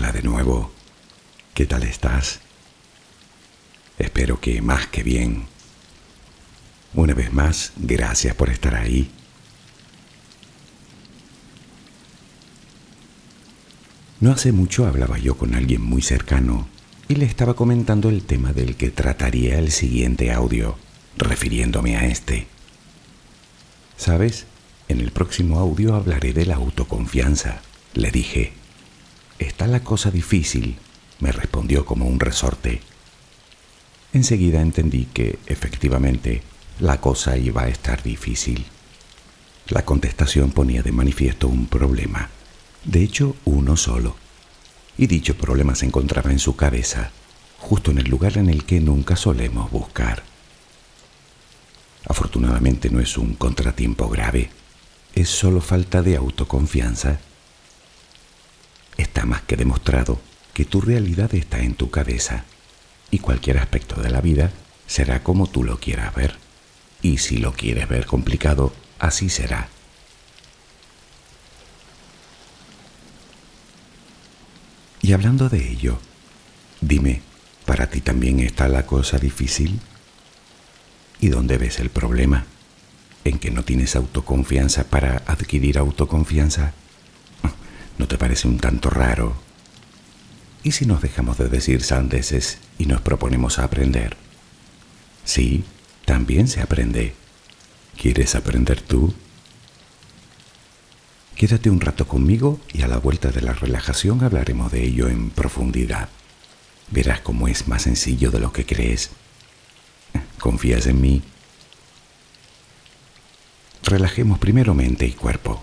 Hola de nuevo. ¿Qué tal estás? Espero que más que bien. Una vez más, gracias por estar ahí. No hace mucho hablaba yo con alguien muy cercano y le estaba comentando el tema del que trataría el siguiente audio, refiriéndome a este. ¿Sabes? En el próximo audio hablaré de la autoconfianza, le dije. Está la cosa difícil, me respondió como un resorte. Enseguida entendí que, efectivamente, la cosa iba a estar difícil. La contestación ponía de manifiesto un problema, de hecho uno solo, y dicho problema se encontraba en su cabeza, justo en el lugar en el que nunca solemos buscar. Afortunadamente no es un contratiempo grave, es solo falta de autoconfianza Está más que demostrado que tu realidad está en tu cabeza y cualquier aspecto de la vida será como tú lo quieras ver. Y si lo quieres ver complicado, así será. Y hablando de ello, dime, ¿para ti también está la cosa difícil? ¿Y dónde ves el problema? ¿En que no tienes autoconfianza para adquirir autoconfianza? ¿No te parece un tanto raro? ¿Y si nos dejamos de decir sandeces y nos proponemos a aprender? Sí, también se aprende. ¿Quieres aprender tú? Quédate un rato conmigo y a la vuelta de la relajación hablaremos de ello en profundidad. Verás cómo es más sencillo de lo que crees. ¿Confías en mí? Relajemos primero mente y cuerpo.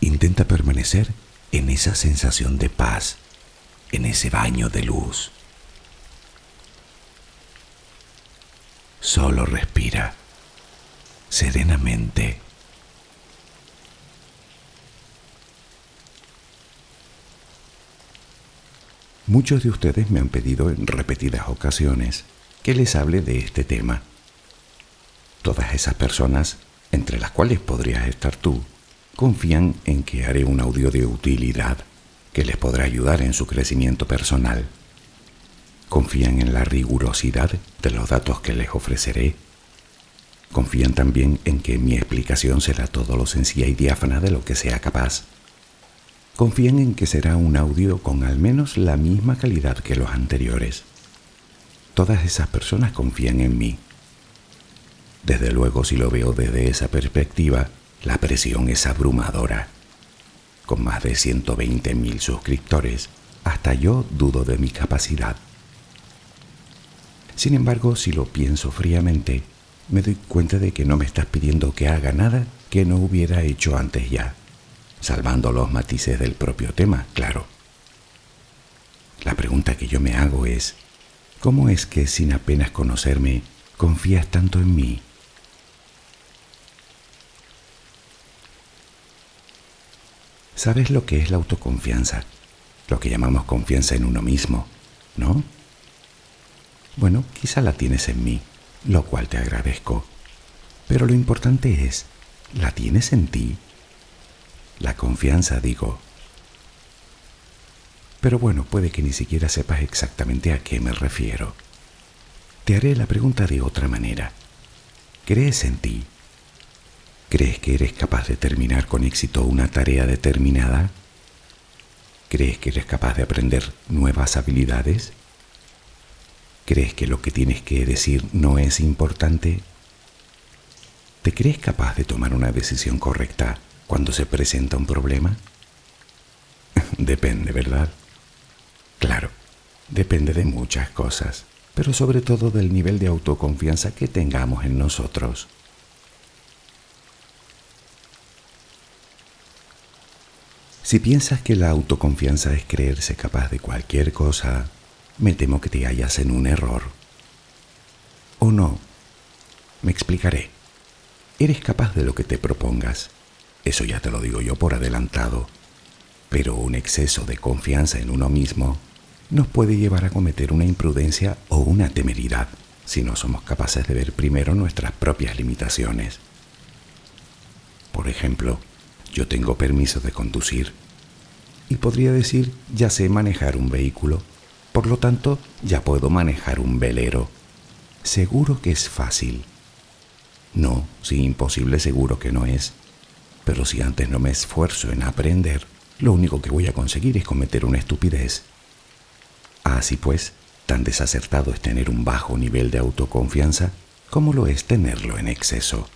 Intenta permanecer en esa sensación de paz, en ese baño de luz. Solo respira serenamente. Muchos de ustedes me han pedido en repetidas ocasiones que les hable de este tema. Todas esas personas, entre las cuales podrías estar tú, confían en que haré un audio de utilidad que les podrá ayudar en su crecimiento personal. Confían en la rigurosidad de los datos que les ofreceré. Confían también en que mi explicación será todo lo sencilla y diáfana de lo que sea capaz confían en que será un audio con al menos la misma calidad que los anteriores. Todas esas personas confían en mí. Desde luego, si lo veo desde esa perspectiva, la presión es abrumadora. Con más de 120.000 suscriptores, hasta yo dudo de mi capacidad. Sin embargo, si lo pienso fríamente, me doy cuenta de que no me estás pidiendo que haga nada que no hubiera hecho antes ya salvando los matices del propio tema, claro. La pregunta que yo me hago es, ¿cómo es que sin apenas conocerme confías tanto en mí? ¿Sabes lo que es la autoconfianza? Lo que llamamos confianza en uno mismo, ¿no? Bueno, quizá la tienes en mí, lo cual te agradezco. Pero lo importante es, ¿la tienes en ti? La confianza, digo. Pero bueno, puede que ni siquiera sepas exactamente a qué me refiero. Te haré la pregunta de otra manera. ¿Crees en ti? ¿Crees que eres capaz de terminar con éxito una tarea determinada? ¿Crees que eres capaz de aprender nuevas habilidades? ¿Crees que lo que tienes que decir no es importante? ¿Te crees capaz de tomar una decisión correcta cuando se presenta un problema? depende, ¿verdad? Claro, depende de muchas cosas, pero sobre todo del nivel de autoconfianza que tengamos en nosotros. Si piensas que la autoconfianza es creerse capaz de cualquier cosa, me temo que te hallas en un error. ¿O no? Me explicaré. Eres capaz de lo que te propongas eso ya te lo digo yo por adelantado. Pero un exceso de confianza en uno mismo nos puede llevar a cometer una imprudencia o una temeridad si no somos capaces de ver primero nuestras propias limitaciones. Por ejemplo, yo tengo permiso de conducir y podría decir ya sé manejar un vehículo, por lo tanto ya puedo manejar un velero. Seguro que es fácil. No, sí, imposible seguro que no es. Pero si antes no me esfuerzo en aprender, lo único que voy a conseguir es cometer una estupidez. Así pues, tan desacertado es tener un bajo nivel de autoconfianza como lo es tenerlo en exceso.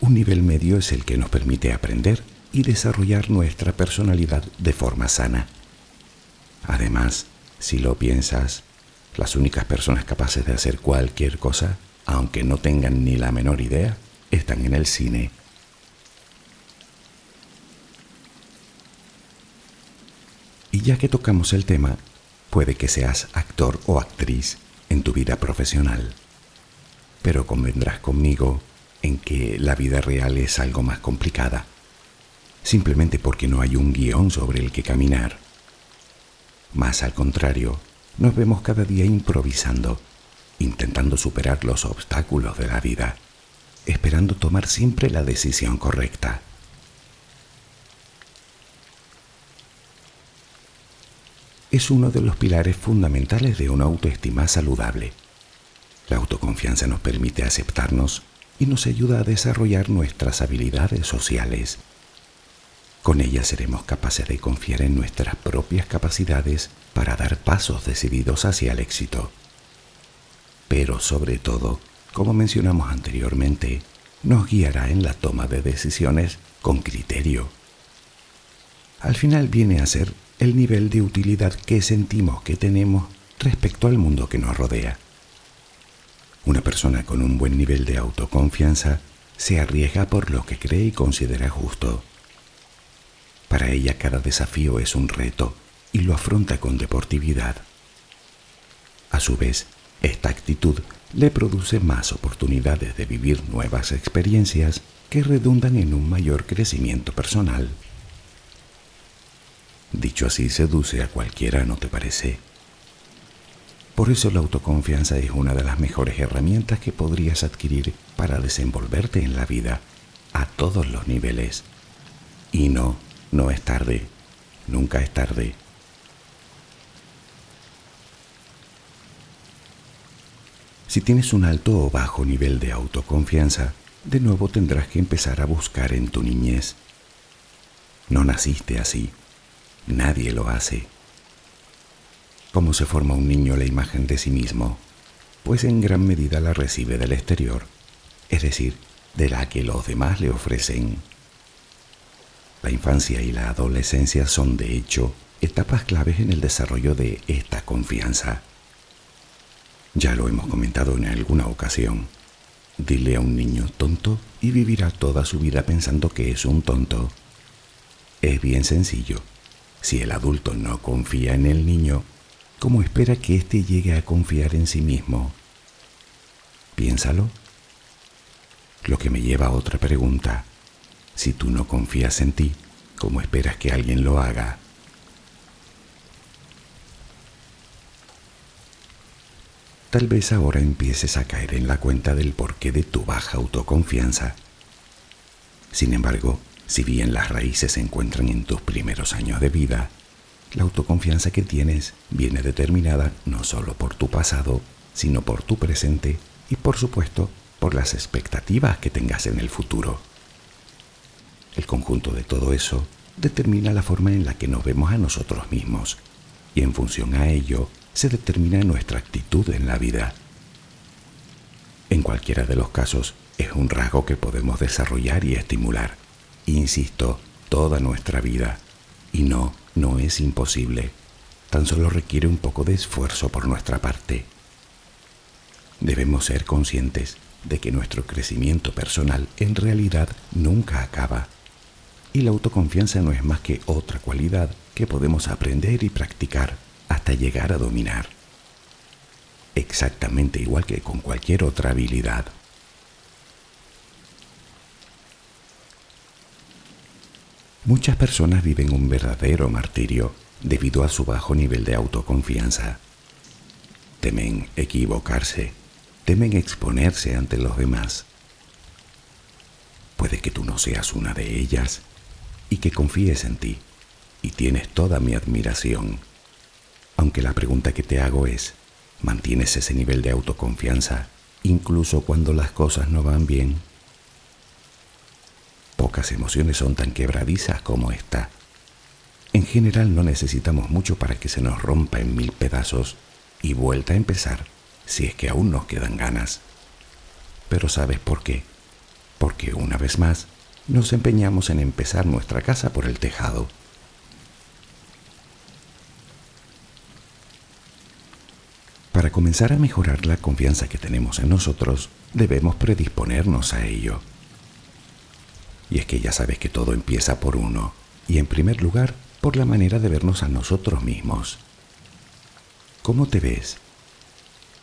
Un nivel medio es el que nos permite aprender y desarrollar nuestra personalidad de forma sana. Además, si lo piensas, las únicas personas capaces de hacer cualquier cosa, aunque no tengan ni la menor idea, están en el cine Y ya que tocamos el tema, Puede que seas actor o actriz en tu vida profesional, pero convendrás conmigo en que la vida real es algo más complicada, simplemente porque no hay un guion sobre el que caminar. Más al contrario, nos vemos cada día improvisando, intentando superar los obstáculos de la vida, esperando tomar siempre la decisión correcta. es uno de los pilares fundamentales de una autoestima saludable. La autoconfianza nos permite aceptarnos y nos ayuda a desarrollar nuestras habilidades sociales. Con ella seremos capaces de confiar en nuestras propias capacidades para dar pasos decididos hacia el éxito. Pero sobre todo, como mencionamos anteriormente, nos guiará en la toma de decisiones con criterio. Al final viene a ser el nivel de utilidad que sentimos que tenemos respecto al mundo que nos rodea. Una persona con un buen nivel de autoconfianza se arriesga por lo que cree y considera justo. Para ella cada desafío es un reto y lo afronta con deportividad. A su vez, esta actitud le produce más oportunidades de vivir nuevas experiencias que redundan en un mayor crecimiento personal. Dicho así, seduce a cualquiera, ¿no te parece? Por eso la autoconfianza es una de las mejores herramientas que podrías adquirir para desenvolverte en la vida a todos los niveles. Y no, no es tarde, nunca es tarde. Si tienes un alto o bajo nivel de autoconfianza, de nuevo tendrás que empezar a buscar en tu niñez. No naciste así, Nadie lo hace. ¿Cómo se forma un niño la imagen de sí mismo? Pues en gran medida la recibe del exterior, es decir, de la que los demás le ofrecen. La infancia y la adolescencia son, de hecho, etapas claves en el desarrollo de esta confianza. Ya lo hemos comentado en alguna ocasión. Dile a un niño tonto y vivirá toda su vida pensando que es un tonto. Es bien sencillo. Si el adulto no confía en el niño, ¿cómo espera que éste llegue a confiar en sí mismo? Piénsalo. Lo que me lleva a otra pregunta. Si tú no confías en ti, ¿cómo esperas que alguien lo haga? Tal vez ahora empieces a caer en la cuenta del porqué de tu baja autoconfianza. Sin embargo, si bien las raíces se encuentran en tus primeros años de vida, la autoconfianza que tienes viene determinada no solo por tu pasado, sino por tu presente y por supuesto por las expectativas que tengas en el futuro. El conjunto de todo eso determina la forma en la que nos vemos a nosotros mismos y en función a ello se determina nuestra actitud en la vida. En cualquiera de los casos es un rasgo que podemos desarrollar y estimular insisto, toda nuestra vida. Y no, no es imposible. Tan solo requiere un poco de esfuerzo por nuestra parte. Debemos ser conscientes de que nuestro crecimiento personal en realidad nunca acaba. Y la autoconfianza no es más que otra cualidad que podemos aprender y practicar hasta llegar a dominar. Exactamente igual que con cualquier otra habilidad. Muchas personas viven un verdadero martirio debido a su bajo nivel de autoconfianza. Temen equivocarse, temen exponerse ante los demás. Puede que tú no seas una de ellas y que confíes en ti y tienes toda mi admiración. Aunque la pregunta que te hago es, ¿mantienes ese nivel de autoconfianza incluso cuando las cosas no van bien? Pocas emociones son tan quebradizas como esta. En general no necesitamos mucho para que se nos rompa en mil pedazos y vuelta a empezar, si es que aún nos quedan ganas. Pero ¿sabes por qué? Porque una vez más nos empeñamos en empezar nuestra casa por el tejado. Para comenzar a mejorar la confianza que tenemos en nosotros, debemos predisponernos a ello. Y es que ya sabes que todo empieza por uno, y en primer lugar por la manera de vernos a nosotros mismos. ¿Cómo te ves?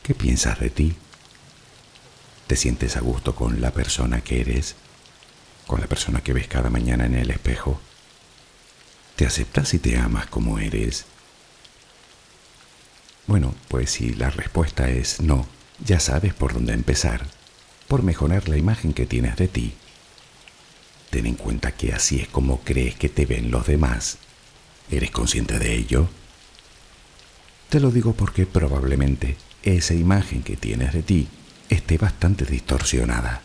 ¿Qué piensas de ti? ¿Te sientes a gusto con la persona que eres? ¿Con la persona que ves cada mañana en el espejo? ¿Te aceptas y te amas como eres? Bueno, pues si la respuesta es no, ya sabes por dónde empezar, por mejorar la imagen que tienes de ti. Ten en cuenta que así es como crees que te ven los demás. ¿Eres consciente de ello? Te lo digo porque probablemente esa imagen que tienes de ti esté bastante distorsionada.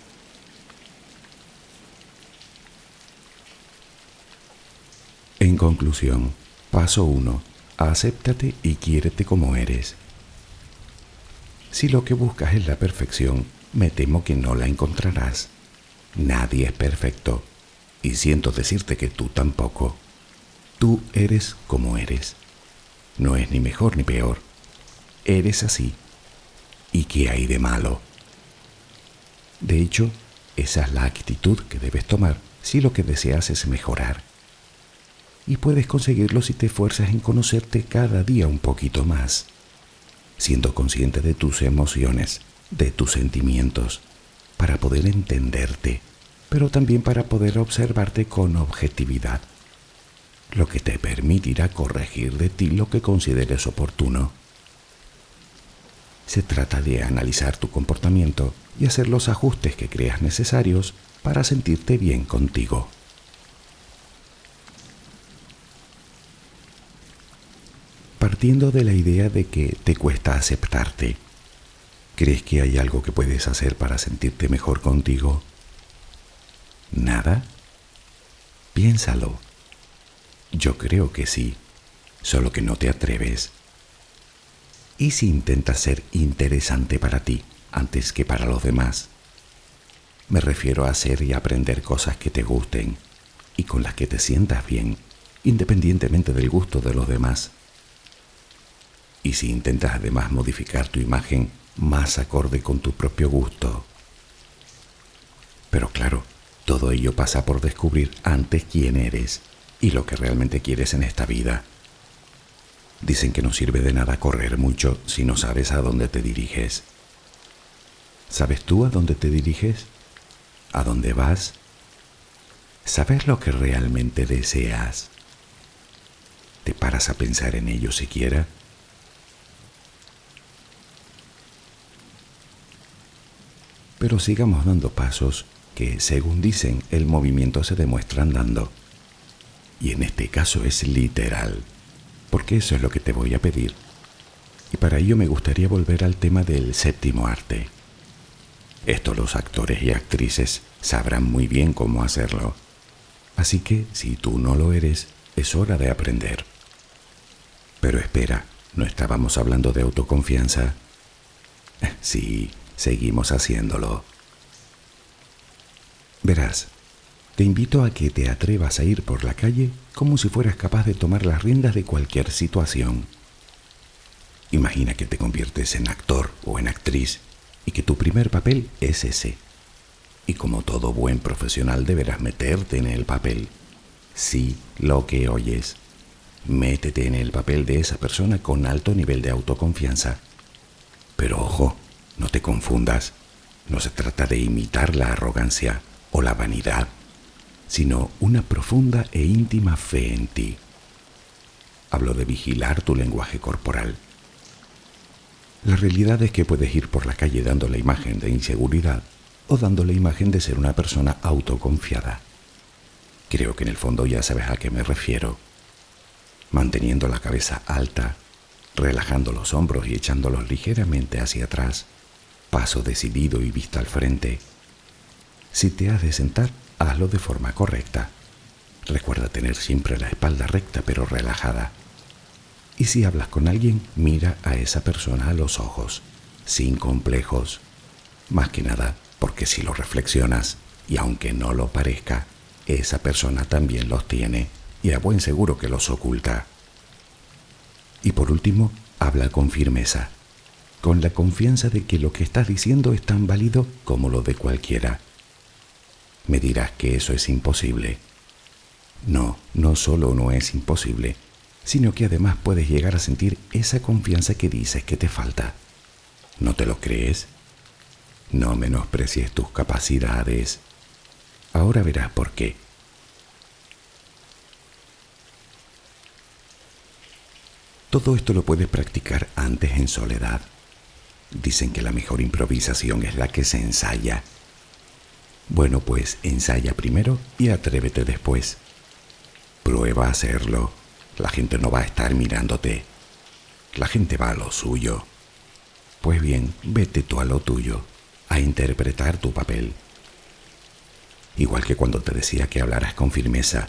En conclusión, paso 1. Acéptate y quiérete como eres. Si lo que buscas es la perfección, me temo que no la encontrarás. Nadie es perfecto, y siento decirte que tú tampoco. Tú eres como eres. No es ni mejor ni peor. Eres así. ¿Y qué hay de malo? De hecho, esa es la actitud que debes tomar si lo que deseas es mejorar. Y puedes conseguirlo si te esfuerzas en conocerte cada día un poquito más, siendo consciente de tus emociones, de tus sentimientos, para poder entenderte, pero también para poder observarte con objetividad lo que te permitirá corregir de ti lo que consideres oportuno. Se trata de analizar tu comportamiento y hacer los ajustes que creas necesarios para sentirte bien contigo. Partiendo de la idea de que te cuesta aceptarte, ¿crees que hay algo que puedes hacer para sentirte mejor contigo? ¿Nada? Piénsalo. Yo creo que sí, solo que no te atreves. ¿Y si intentas ser interesante para ti antes que para los demás? Me refiero a hacer y aprender cosas que te gusten y con las que te sientas bien, independientemente del gusto de los demás. Y si intentas además modificar tu imagen más acorde con tu propio gusto. Pero claro, todo ello pasa por descubrir antes quién eres y lo que realmente quieres en esta vida. Dicen que no sirve de nada correr mucho si no sabes a dónde te diriges. ¿Sabes tú a dónde te diriges? ¿A dónde vas? ¿Sabes lo que realmente deseas? ¿Te paras a pensar en ello siquiera? Pero sigamos dando pasos que, según dicen, el movimiento se demuestra andando. Y en este caso es literal, porque eso es lo que te voy a pedir. Y para ello me gustaría volver al tema del séptimo arte. Esto los actores y actrices sabrán muy bien cómo hacerlo. Así que si tú no lo eres, es hora de aprender. Pero espera, ¿no estábamos hablando de autoconfianza? Sí, seguimos haciéndolo. Verás, te invito a que te atrevas a ir por la calle como si fueras capaz de tomar las riendas de cualquier situación. Imagina que te conviertes en actor o en actriz y que tu primer papel es ese. Y como todo buen profesional deberás meterte en el papel. Sí, lo que oyes. Métete en el papel de esa persona con alto nivel de autoconfianza. Pero ojo, no te confundas. No se trata de imitar la arrogancia o la vanidad sino una profunda e íntima fe en ti. Hablo de vigilar tu lenguaje corporal. La realidad es que puedes ir por la calle dando la imagen de inseguridad o dando la imagen de ser una persona autoconfiada. Creo que en el fondo ya sabes a qué me refiero. Manteniendo la cabeza alta, relajando los hombros y echándolos ligeramente hacia atrás, paso decidido y vista al frente. Si te has de sentar, hazlo de forma correcta. Recuerda tener siempre la espalda recta pero relajada. Y si hablas con alguien, mira a esa persona a los ojos, sin complejos. Más que nada, porque si lo reflexionas, y aunque no lo parezca, esa persona también los tiene, y a buen seguro que los oculta. Y por último, habla con firmeza, con la confianza de que lo que estás diciendo es tan válido como lo de cualquiera me dirás que eso es imposible. No, no solo no es imposible, sino que además puedes llegar a sentir esa confianza que dices que te falta. ¿No te lo crees? No menosprecies tus capacidades. Ahora verás por qué. Todo esto lo puedes practicar antes en soledad. Dicen que la mejor improvisación es la que se ensaya. Bueno, pues ensaya primero y atrévete después. Prueba a hacerlo. La gente no va a estar mirándote. La gente va a lo suyo. Pues bien, vete tú a lo tuyo, a interpretar tu papel. Igual que cuando te decía que hablaras con firmeza,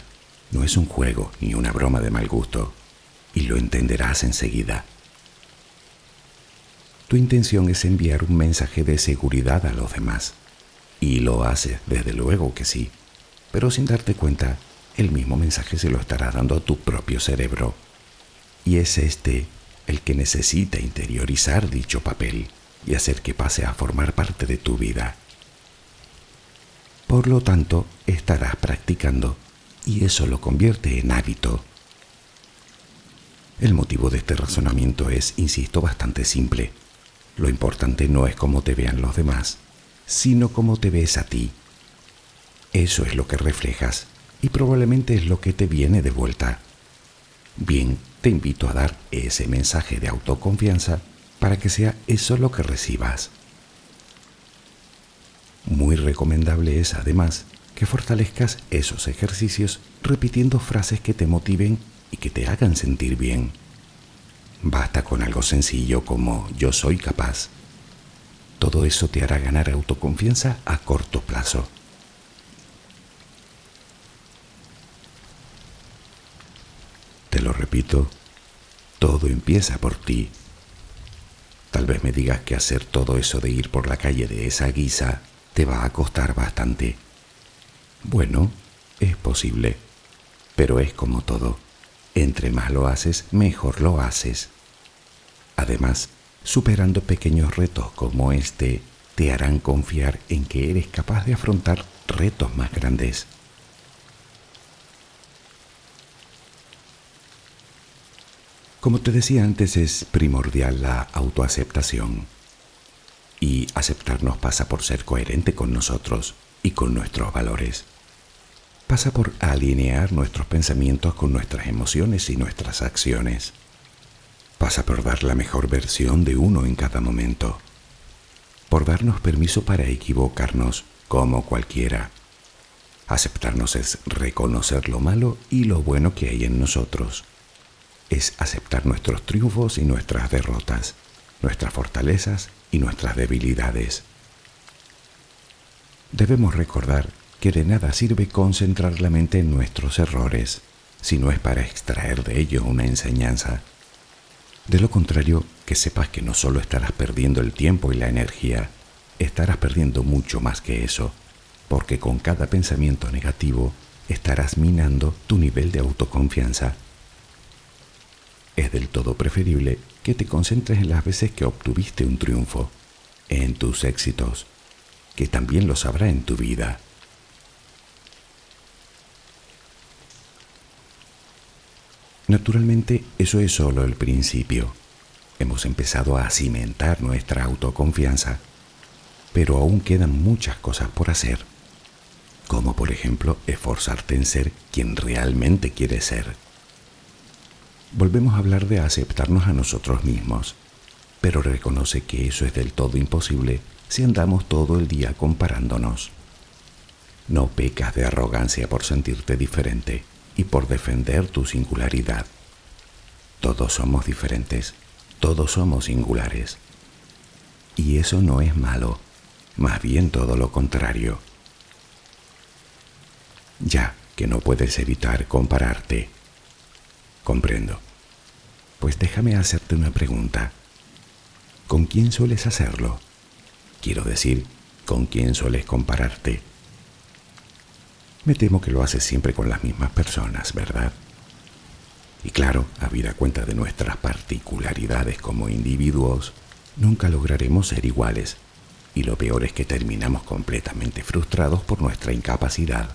no es un juego ni una broma de mal gusto y lo entenderás enseguida. Tu intención es enviar un mensaje de seguridad a los demás. Y lo haces, desde luego que sí. Pero sin darte cuenta, el mismo mensaje se lo estará dando a tu propio cerebro. Y es este el que necesita interiorizar dicho papel y hacer que pase a formar parte de tu vida. Por lo tanto, estarás practicando y eso lo convierte en hábito el motivo de este razonamiento es, insisto, bastante simple. Lo importante no es cómo te vean los demás, sino cómo te ves a ti. Eso es lo que reflejas y probablemente es lo que te viene de vuelta. Bien, te invito a dar ese mensaje de autoconfianza para que sea eso lo que recibas. Muy recomendable es además que fortalezcas esos ejercicios repitiendo frases que te motiven y que te hagan sentir bien. Basta con algo sencillo como yo soy capaz. Todo eso te hará ganar autoconfianza a corto plazo. Te lo repito, todo empieza por ti. Tal vez me digas que hacer todo eso de ir por la calle de esa guisa te va a costar bastante. Bueno, es posible, pero es como todo entre más lo haces, mejor lo haces. Además, superando pequeños retos como este, te harán confiar en que eres capaz de afrontar retos más grandes. Como te decía antes, es primordial la autoaceptación. Y aceptarnos pasa por ser coherente con nosotros y con nuestros valores pasa por alinear nuestros pensamientos con nuestras emociones y nuestras acciones. Pasa por dar la mejor versión de uno en cada momento. Por darnos permiso para equivocarnos como cualquiera. Aceptarnos es reconocer lo malo y lo bueno que hay en nosotros. Es aceptar nuestros triunfos y nuestras derrotas, nuestras fortalezas y nuestras debilidades. Debemos recordar que de nada sirve concentrar la mente en nuestros errores, si no es para extraer de ello una enseñanza. De lo contrario, que sepas que no solo estarás perdiendo el tiempo y la energía, estarás perdiendo mucho más que eso, porque con cada pensamiento negativo estarás minando tu nivel de autoconfianza. Es del todo preferible que te concentres en las veces que obtuviste un triunfo, en tus éxitos, que también los habrá en tu vida. Naturalmente, eso es solo el principio. Hemos empezado a cimentar nuestra autoconfianza, pero aún quedan muchas cosas por hacer, como por ejemplo esforzarte en ser quien realmente quieres ser. Volvemos a hablar de aceptarnos a nosotros mismos, pero reconoce que eso es del todo imposible si andamos todo el día comparándonos. No pecas de arrogancia por sentirte diferente y por defender tu singularidad. Todos somos diferentes, todos somos singulares. Y eso no es malo, más bien todo lo contrario. Ya que no puedes evitar compararte. Comprendo. Pues déjame hacerte una pregunta. ¿Con quién sueles hacerlo? Quiero decir, ¿con quién sueles compararte? Me temo que lo haces siempre con las mismas personas, ¿verdad? Y claro, habida cuenta de nuestras particularidades como individuos, nunca lograremos ser iguales. Y lo peor es que terminamos completamente frustrados por nuestra incapacidad.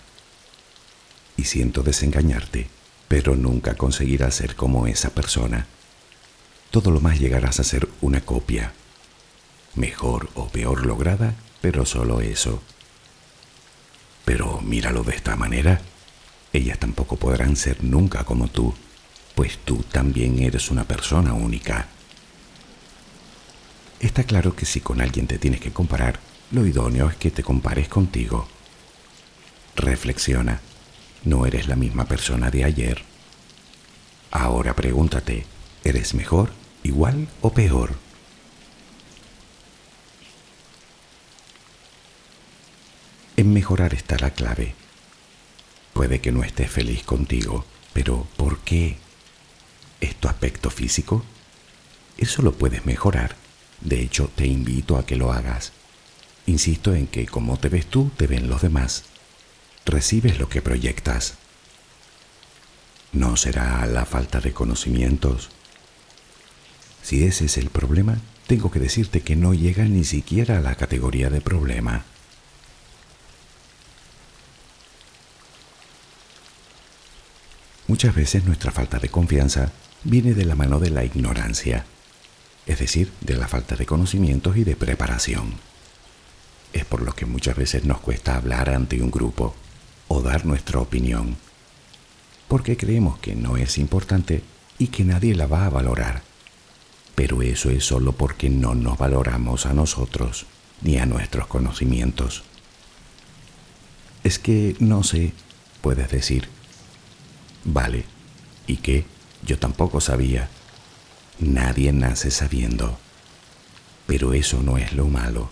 Y siento desengañarte, pero nunca conseguirás ser como esa persona. Todo lo más llegarás a ser una copia, mejor o peor lograda, pero solo eso. Pero míralo de esta manera, ellas tampoco podrán ser nunca como tú, pues tú también eres una persona única. Está claro que si con alguien te tienes que comparar, lo idóneo es que te compares contigo. Reflexiona, no eres la misma persona de ayer. Ahora pregúntate, ¿eres mejor, igual o peor? En mejorar está la clave. Puede que no estés feliz contigo, pero ¿por qué? ¿Es tu aspecto físico? Eso lo puedes mejorar. De hecho, te invito a que lo hagas. Insisto en que como te ves tú, te ven los demás. Recibes lo que proyectas. ¿No será la falta de conocimientos? Si ese es el problema, tengo que decirte que no llega ni siquiera a la categoría de problema. Muchas veces nuestra falta de confianza viene de la mano de la ignorancia, es decir, de la falta de conocimientos y de preparación. Es por lo que muchas veces nos cuesta hablar ante un grupo o dar nuestra opinión, porque creemos que no es importante y que nadie la va a valorar. Pero eso es solo porque no nos valoramos a nosotros ni a nuestros conocimientos. Es que no sé, puedes decir, Vale. ¿Y qué? Yo tampoco sabía. Nadie nace sabiendo. Pero eso no es lo malo.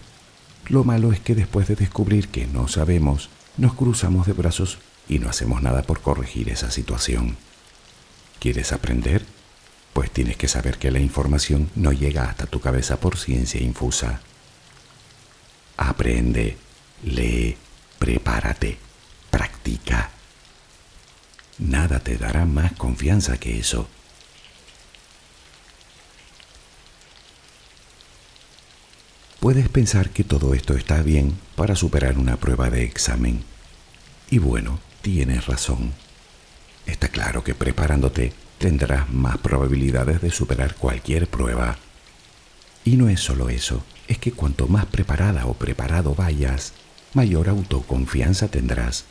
Lo malo es que después de descubrir que no sabemos, nos cruzamos de brazos y no hacemos nada por corregir esa situación. ¿Quieres aprender? Pues tienes que saber que la información no llega hasta tu cabeza por ciencia infusa. Aprende, lee, prepárate, practica. Nada te dará más confianza que eso. Puedes pensar que todo esto está bien para superar una prueba de examen. Y bueno, tienes razón. Está claro que preparándote tendrás más probabilidades de superar cualquier prueba. Y no es solo eso, es que cuanto más preparada o preparado vayas, mayor autoconfianza tendrás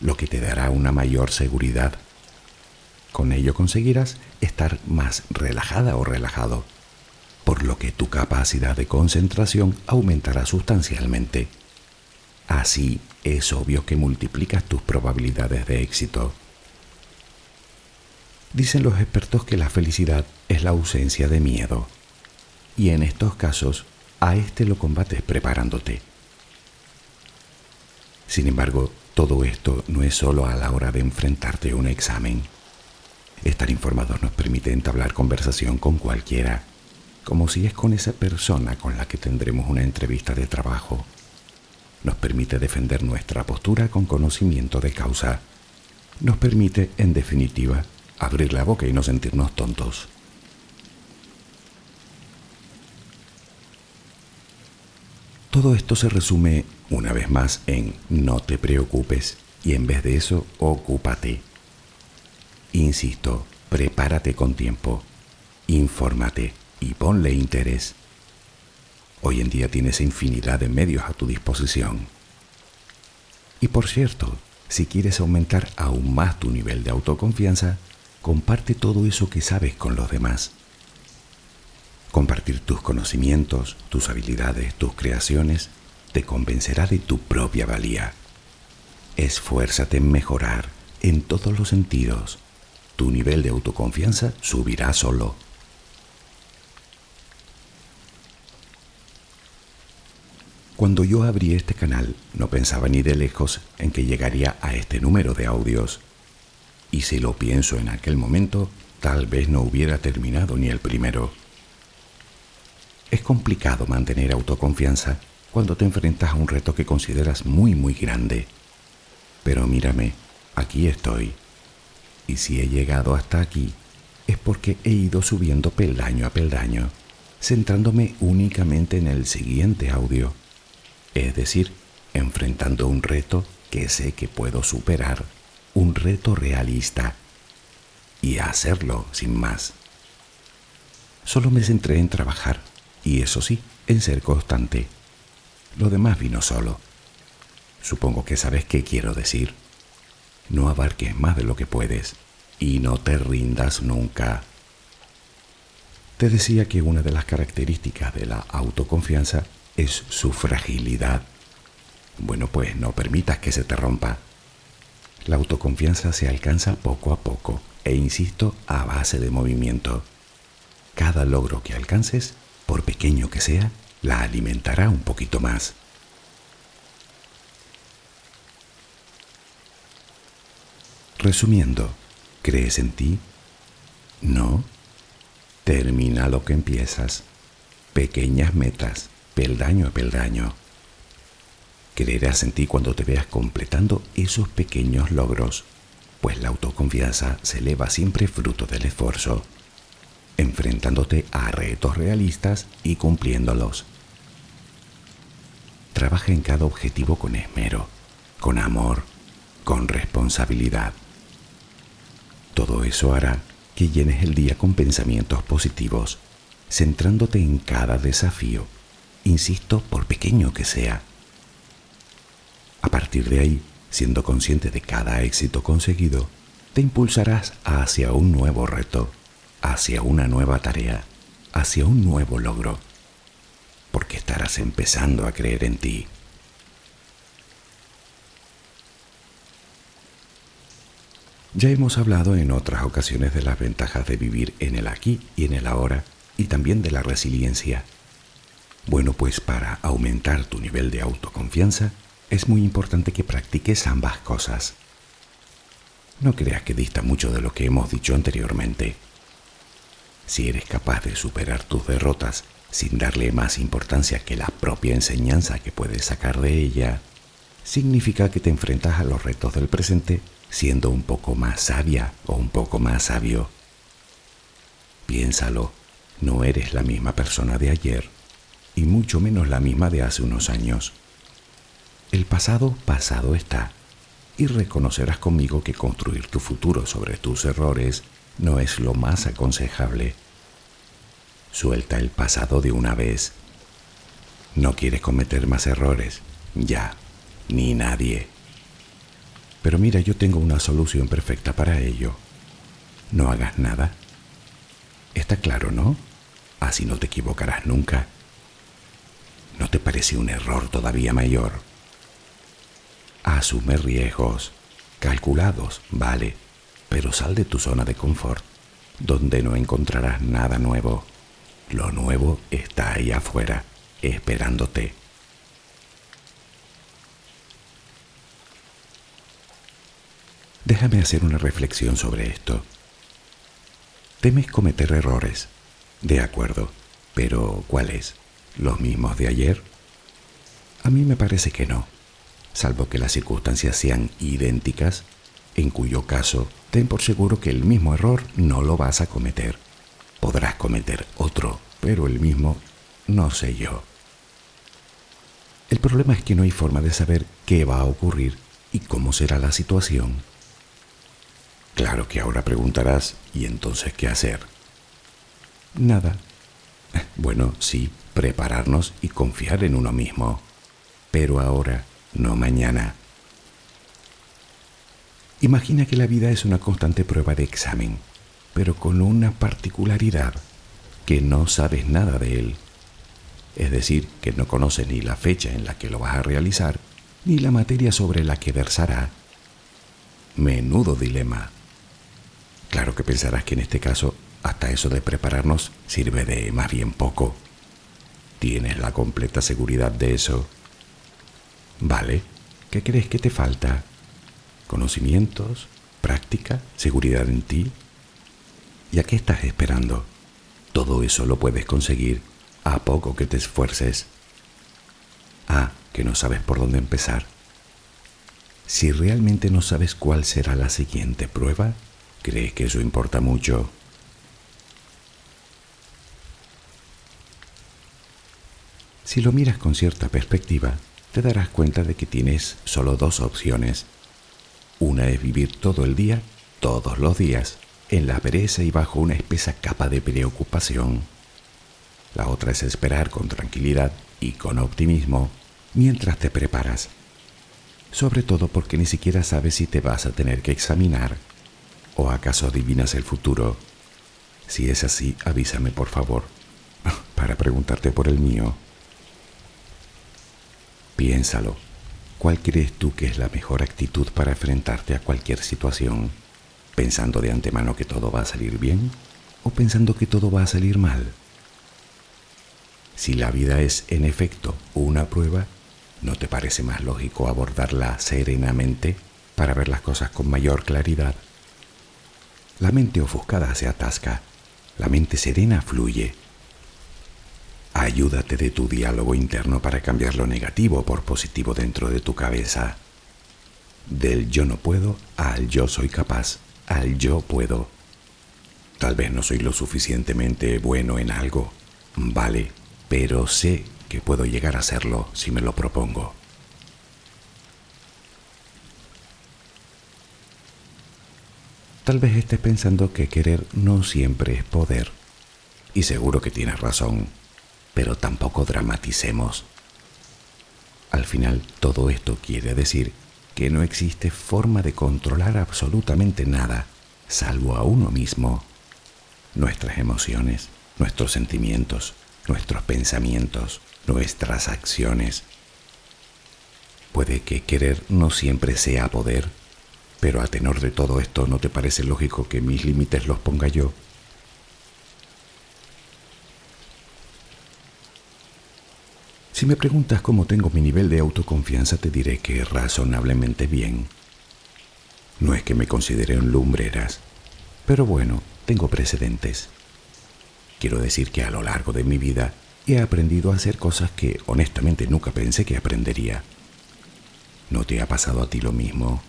lo que te dará una mayor seguridad. Con ello conseguirás estar más relajada o relajado, por lo que tu capacidad de concentración aumentará sustancialmente. Así es obvio que multiplicas tus probabilidades de éxito. Dicen los expertos que la felicidad es la ausencia de miedo, y en estos casos a este lo combates preparándote. Sin embargo, todo esto no es solo a la hora de enfrentarte a un examen. Estar informados nos permite entablar conversación con cualquiera, como si es con esa persona con la que tendremos una entrevista de trabajo. Nos permite defender nuestra postura con conocimiento de causa. Nos permite, en definitiva, abrir la boca y no sentirnos tontos. Todo esto se resume una vez más en no te preocupes y en vez de eso, ocúpate. Insisto, prepárate con tiempo, infórmate y ponle interés. Hoy en día tienes infinidad de medios a tu disposición. Y por cierto, si quieres aumentar aún más tu nivel de autoconfianza, comparte todo eso que sabes con los demás. Compartir tus conocimientos, tus habilidades, tus creaciones, te convencerá de tu propia valía. Esfuérzate en mejorar en todos los sentidos. Tu nivel de autoconfianza subirá solo. Cuando yo abrí este canal no pensaba ni de lejos en que llegaría a este número de audios. Y si lo pienso en aquel momento, tal vez no hubiera terminado ni el primero. Es complicado mantener autoconfianza cuando te enfrentas a un reto que consideras muy muy grande. Pero mírame, aquí estoy. Y si he llegado hasta aquí, es porque he ido subiendo peldaño a peldaño, centrándome únicamente en el siguiente audio. Es decir, enfrentando un reto que sé que puedo superar, un reto realista, y hacerlo sin más. Solo me centré en trabajar y eso sí, en ser constante. Lo demás vino solo. Supongo que sabes qué quiero decir. No abarques más de lo que puedes y no te rindas nunca. Te decía que una de las características de la autoconfianza es su fragilidad. Bueno, pues no permitas que se te rompa. La autoconfianza se alcanza poco a poco e insisto a base de movimiento. Cada logro que alcances, por pequeño que sea, la alimentará un poquito más. Resumiendo, ¿crees en ti? No. Termina lo que empiezas. Pequeñas metas, peldaño a peldaño. Creerás en ti cuando te veas completando esos pequeños logros, pues la autoconfianza se eleva siempre fruto del esfuerzo, enfrentándote a retos realistas y cumpliéndolos. Trabaja en cada objetivo con esmero, con amor, con responsabilidad. Todo eso hará que llenes el día con pensamientos positivos, centrándote en cada desafío, insisto, por pequeño que sea a partir de ahí, siendo consciente de cada éxito conseguido, te impulsarás hacia un nuevo reto, hacia una nueva tarea, hacia un nuevo logro, porque estarás empezando a creer en ti. Ya hemos hablado en otras ocasiones de las ventajas de vivir en el aquí y en el ahora y también de la resiliencia. Bueno, pues para aumentar tu nivel de autoconfianza, es muy importante que practiques ambas cosas. No creas que dista mucho de lo que hemos dicho anteriormente. Si eres capaz de superar tus derrotas sin darle más importancia que la propia enseñanza que puedes sacar de ella, significa que te enfrentas a los retos del presente siendo un poco más sabia o un poco más sabio. Piénsalo, no eres la misma persona de ayer y mucho menos la misma de hace unos años. El pasado pasado está, y reconocerás conmigo que construir tu futuro sobre tus errores no es lo más aconsejable. Suelta el pasado de una vez. No quieres cometer más errores, ya, ni nadie. Pero mira, yo tengo una solución perfecta para ello. No hagas nada. Está claro, ¿no? Así no te equivocarás nunca. ¿No te parece un error todavía mayor? Asume riesgos, calculados, vale, pero sal de tu zona de confort, donde no encontrarás nada nuevo. Lo nuevo está ahí afuera, esperándote. Déjame hacer una reflexión sobre esto. Temes cometer errores, de acuerdo, pero ¿cuáles? ¿Los mismos de ayer? A mí me parece que no salvo que las circunstancias sean idénticas, en cuyo caso ten por seguro que el mismo error no lo vas a cometer. Podrás cometer otro, pero el mismo no sé yo. El problema es que no hay forma de saber qué va a ocurrir y cómo será la situación. Claro que ahora preguntarás, ¿y entonces qué hacer? Nada. Bueno, sí, prepararnos y confiar en uno mismo. Pero ahora no mañana. Imagina que la vida es una constante prueba de examen, pero con una particularidad, que no sabes nada de él. Es decir, que no conoces ni la fecha en la que lo vas a realizar, ni la materia sobre la que versará. Menudo dilema. Claro que pensarás que en este caso hasta eso de prepararnos sirve de más bien poco. ¿Tienes la completa seguridad de eso? Vale, ¿qué crees que te falta? ¿Conocimientos? ¿Práctica? ¿Seguridad en ti? ¿Y a qué estás esperando? Todo eso lo puedes conseguir a poco que te esfuerces. Ah, que no sabes por dónde empezar. Si realmente no sabes cuál será la siguiente prueba, ¿crees que eso importa mucho? Si lo miras con cierta perspectiva, te darás cuenta de que tienes solo dos opciones. Una es vivir todo el día, todos los días, en la pereza y bajo una espesa capa de preocupación. La otra es esperar con tranquilidad y con optimismo mientras te preparas. Sobre todo porque ni siquiera sabes si te vas a tener que examinar o acaso adivinas el futuro. Si es así, avísame por favor, para preguntarte por el mío. Piénsalo. ¿Cuál crees tú que es la mejor actitud para enfrentarte a cualquier situación? ¿Pensando de antemano que todo va a salir bien o pensando que todo va a salir mal? Si la vida es en efecto una prueba, ¿no te parece más lógico abordarla serenamente para ver las cosas con mayor claridad? La mente ofuscada se atasca, la mente serena fluye. Ayúdate de tu diálogo interno para cambiar lo negativo por positivo dentro de tu cabeza. Del yo no puedo al yo soy capaz, al yo puedo. Tal vez no soy lo suficientemente bueno en algo. Vale, pero sé que puedo llegar a serlo si me lo propongo. Tal vez estés pensando que querer no siempre es poder. Y seguro que tienes razón, pero tampoco dramaticemos. Al final, todo esto quiere decir que no existe forma de controlar absolutamente nada, salvo a uno mismo, nuestras emociones, nuestros sentimientos, nuestros pensamientos, nuestras acciones. Puede que querer no siempre sea poder, pero a tenor de todo esto, ¿no te parece lógico que mis límites los ponga yo? Si me preguntas cómo tengo mi nivel de autoconfianza, te diré que razonablemente bien. No es que me considere un lumbreras, pero bueno, tengo precedentes. Quiero decir que a lo largo de mi vida he aprendido a hacer cosas que honestamente nunca pensé que aprendería. ¿No te ha pasado a ti lo mismo?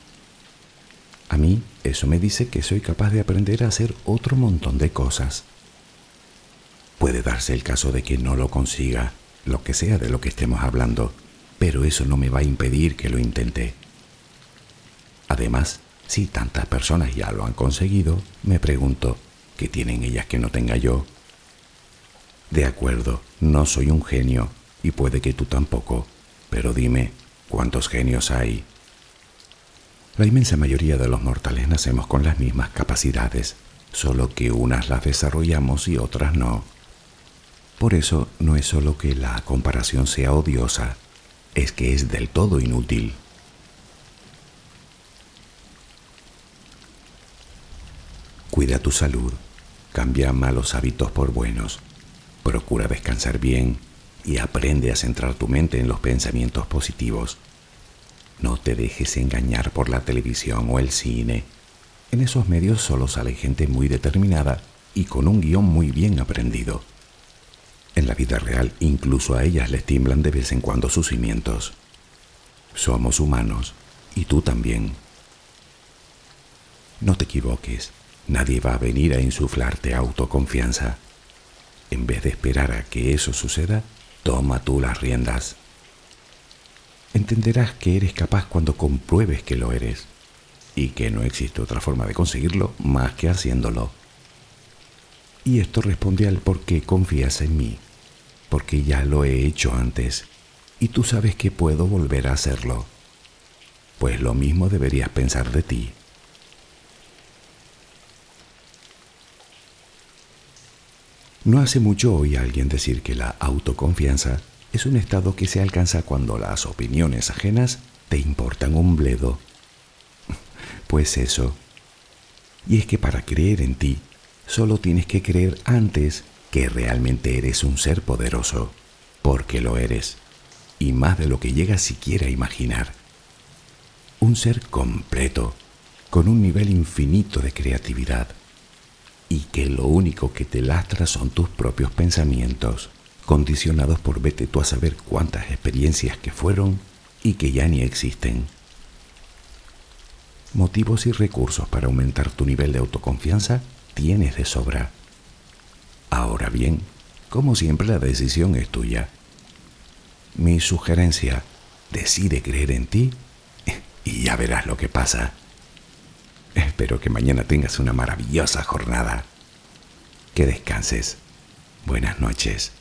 A mí eso me dice que soy capaz de aprender a hacer otro montón de cosas. Puede darse el caso de que no lo consiga, lo que sea de lo que estemos hablando, pero eso no me va a impedir que lo intente. Además, si tantas personas ya lo han conseguido, me pregunto, ¿qué tienen ellas que no tenga yo? De acuerdo, no soy un genio y puede que tú tampoco, pero dime, ¿cuántos genios hay? La inmensa mayoría de los mortales nacemos con las mismas capacidades, solo que unas las desarrollamos y otras no. Por eso no es solo que la comparación sea odiosa, es que es del todo inútil. Cuida tu salud, cambia malos hábitos por buenos Procura descansar bien y aprende a centrar tu mente en los pensamientos positivos. No te dejes engañar por la televisión o el cine. En esos medios solo sale gente muy determinada y con un guion muy bien aprendido. En la vida real incluso a ellas les tiemblan de vez en cuando sus cimientos. Somos humanos y tú también. No te equivoques, nadie va a venir a insuflarte autoconfianza. En vez de esperar a que eso suceda, toma tú las riendas. Entenderás que eres capaz cuando compruebes que lo eres y que no existe otra forma de conseguirlo más que haciéndolo. Y esto responde al por qué confías en mí, porque ya lo he hecho antes y tú sabes que puedo volver a hacerlo. Pues lo mismo deberías pensar de ti. No hace mucho oí a alguien decir que la autoconfianza es un estado que se alcanza cuando las opiniones ajenas te importan un bledo. Pues eso. Y es que para creer en ti, solo tienes que creer antes que realmente eres un ser poderoso, porque lo eres, y más de lo que llegas siquiera a imaginar. Un ser completo, con un nivel infinito de creatividad, y que lo único que te lastra son tus propios pensamientos, condicionados por vete tú a saber cuántas experiencias que fueron y que ya ni existen. Motivos y recursos para aumentar tu nivel de autoconfianza tienes de sobra. Ahora bien, como siempre la decisión es tuya. Mi sugerencia, decide creer en ti y ya verás lo que pasa. Espero que mañana tengas una maravillosa jornada. Que descanses. Buenas noches.